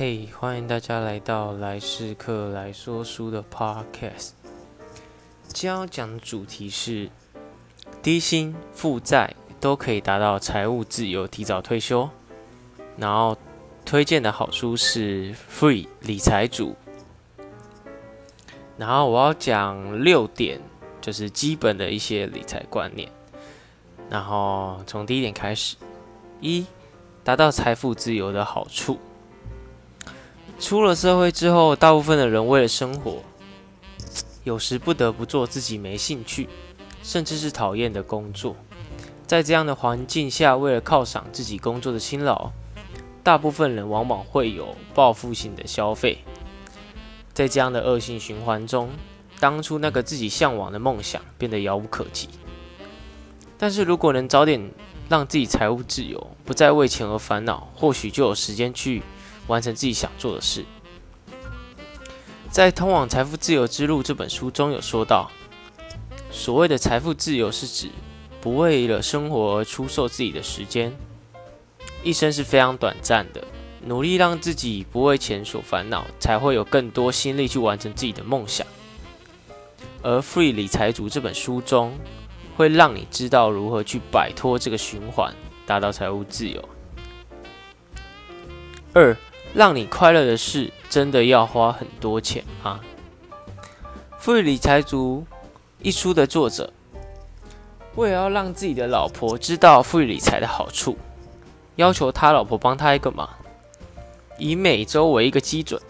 嘿，欢迎大家来到来世客来说书的 Podcast。今天要讲的主题是低薪负债都可以达到财务自由、提早退休。然后推荐的好书是《Free 理财主》。然后我要讲六点，就是基本的一些理财观念。然后从第一点开始，一达到财富自由的好处。出了社会之后，大部分的人为了生活，有时不得不做自己没兴趣，甚至是讨厌的工作。在这样的环境下，为了犒赏自己工作的辛劳，大部分人往往会有报复性的消费。在这样的恶性循环中，当初那个自己向往的梦想变得遥不可及。但是如果能早点让自己财务自由，不再为钱而烦恼，或许就有时间去。完成自己想做的事。在《通往财富自由之路》这本书中有说到，所谓的财富自由是指不为了生活而出售自己的时间。一生是非常短暂的，努力让自己不为钱所烦恼，才会有更多心力去完成自己的梦想。而《Free 理财族》这本书中，会让你知道如何去摆脱这个循环，达到财务自由。二让你快乐的事，真的要花很多钱吗？《富裕理财族》一书的作者，为了要让自己的老婆知道富裕理财的好处，要求他老婆帮他一个忙，以每周为一个基准，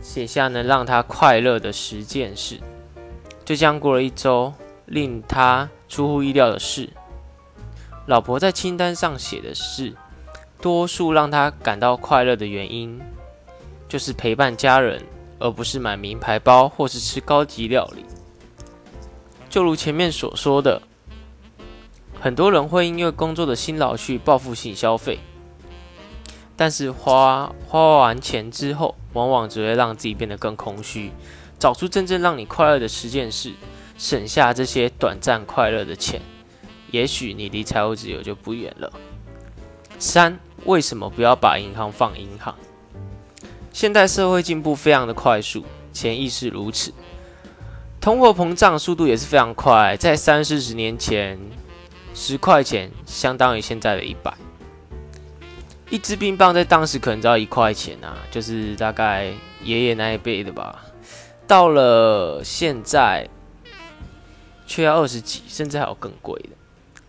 写下能让他快乐的十件事。就这样过了一周，令他出乎意料的是，老婆在清单上写的是。多数让他感到快乐的原因，就是陪伴家人，而不是买名牌包或是吃高级料理。就如前面所说的，很多人会因为工作的辛劳去报复性消费，但是花花完钱之后，往往只会让自己变得更空虚。找出真正让你快乐的十件事，省下这些短暂快乐的钱，也许你离财务自由就不远了。三。为什么不要把银行放银行？现代社会进步非常的快速，钱亦是如此。通货膨胀速度也是非常快，在三四十年前，十块钱相当于现在的一百。一支冰棒在当时可能只要一块钱啊，就是大概爷爷那一辈的吧。到了现在，却要二十几，甚至还有更贵的。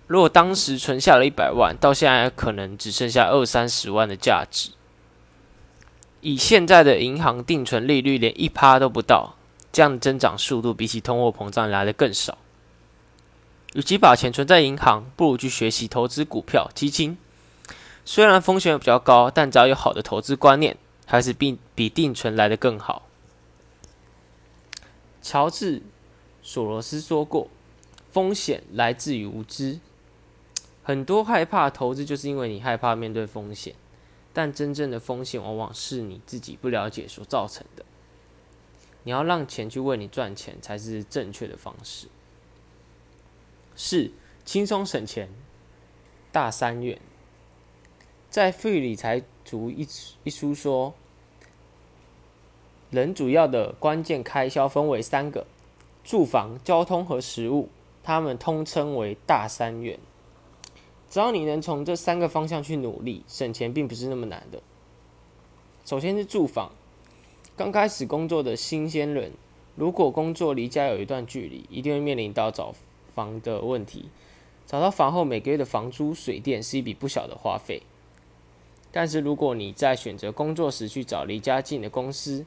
如果当时存下了一百万，到现在可能只剩下二三十万的价值。以现在的银行定存利率，连一趴都不到，这样的增长速度比起通货膨胀来的更少。与其把钱存在银行，不如去学习投资股票、基金。虽然风险比较高，但只要有好的投资观念，还是比比定存来的更好。乔治·索罗斯说过：“风险来自于无知。”很多害怕投资，就是因为你害怕面对风险，但真正的风险往往是你自己不了解所造成的。你要让钱去为你赚钱，才是正确的方式。四、轻松省钱，大三元。在《富裕理财族》一一书说，人主要的关键开销分为三个：住房、交通和食物，他们通称为大三元。只要你能从这三个方向去努力，省钱并不是那么难的。首先是住房，刚开始工作的新鲜人，如果工作离家有一段距离，一定会面临到找房的问题。找到房后，每个月的房租、水电是一笔不小的花费。但是如果你在选择工作时去找离家近的公司，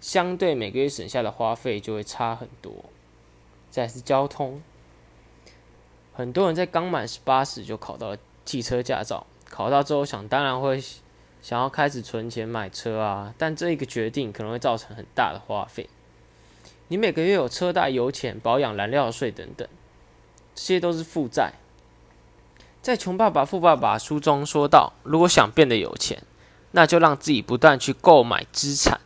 相对每个月省下的花费就会差很多。再是交通。很多人在刚满十八时就考到了汽车驾照，考到之后想当然会想要开始存钱买车啊，但这一个决定可能会造成很大的花费。你每个月有车贷、油钱、保养、燃料税等等，这些都是负债。在《穷爸爸富爸爸》书中说到，如果想变得有钱，那就让自己不断去购买资产。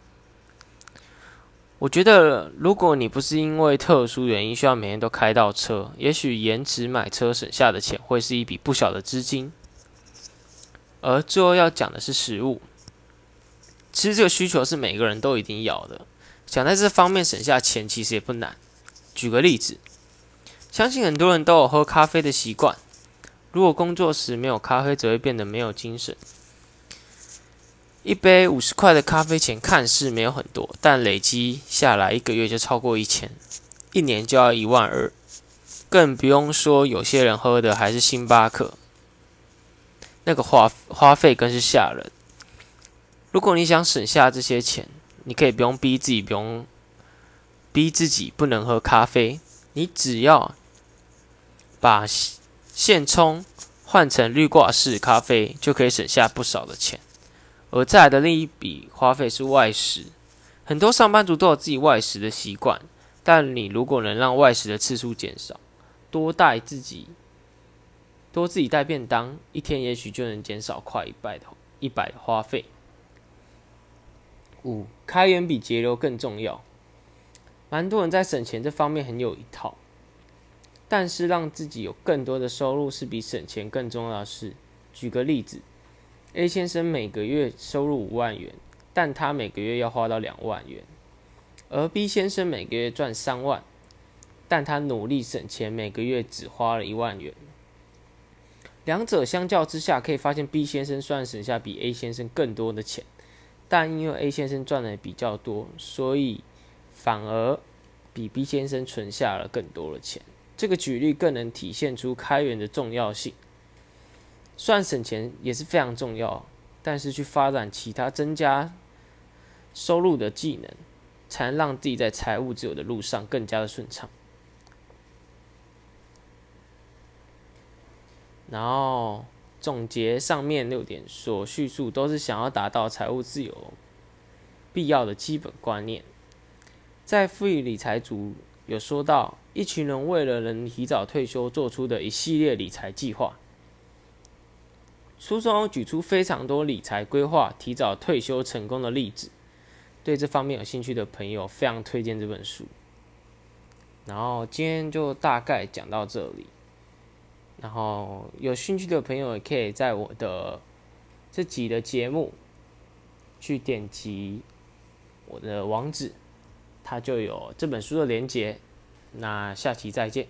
我觉得，如果你不是因为特殊原因需要每天都开到车，也许延迟买车省下的钱会是一笔不小的资金。而最后要讲的是食物，其实这个需求是每个人都一定要的，想在这方面省下钱其实也不难。举个例子，相信很多人都有喝咖啡的习惯，如果工作时没有咖啡，则会变得没有精神。一杯五十块的咖啡钱看似没有很多，但累积下来一个月就超过一千，一年就要一万二，更不用说有些人喝的还是星巴克，那个花花费更是吓人。如果你想省下这些钱，你可以不用逼自己，不用逼自己不能喝咖啡，你只要把现冲换成滤挂式咖啡，就可以省下不少的钱。而再来的另一笔花费是外食，很多上班族都有自己外食的习惯，但你如果能让外食的次数减少，多带自己多自己带便当，一天也许就能减少快一百的一百的花费。五开源比节流更重要，蛮多人在省钱这方面很有一套，但是让自己有更多的收入是比省钱更重要的事。举个例子。A 先生每个月收入五万元，但他每个月要花到两万元；而 B 先生每个月赚三万，但他努力省钱，每个月只花了一万元。两者相较之下，可以发现 B 先生算省下比 A 先生更多的钱，但因为 A 先生赚的比较多，所以反而比 B 先生存下了更多的钱。这个举例更能体现出开源的重要性。虽然省钱也是非常重要，但是去发展其他增加收入的技能，才能让自己在财务自由的路上更加的顺畅。然后总结上面六点所叙述，都是想要达到财务自由必要的基本观念。在富裕理财组有说到，一群人为了能提早退休，做出的一系列理财计划。书中举出非常多理财规划、提早退休成功的例子，对这方面有兴趣的朋友非常推荐这本书。然后今天就大概讲到这里，然后有兴趣的朋友也可以在我的这集的节目去点击我的网址，它就有这本书的连接。那下期再见。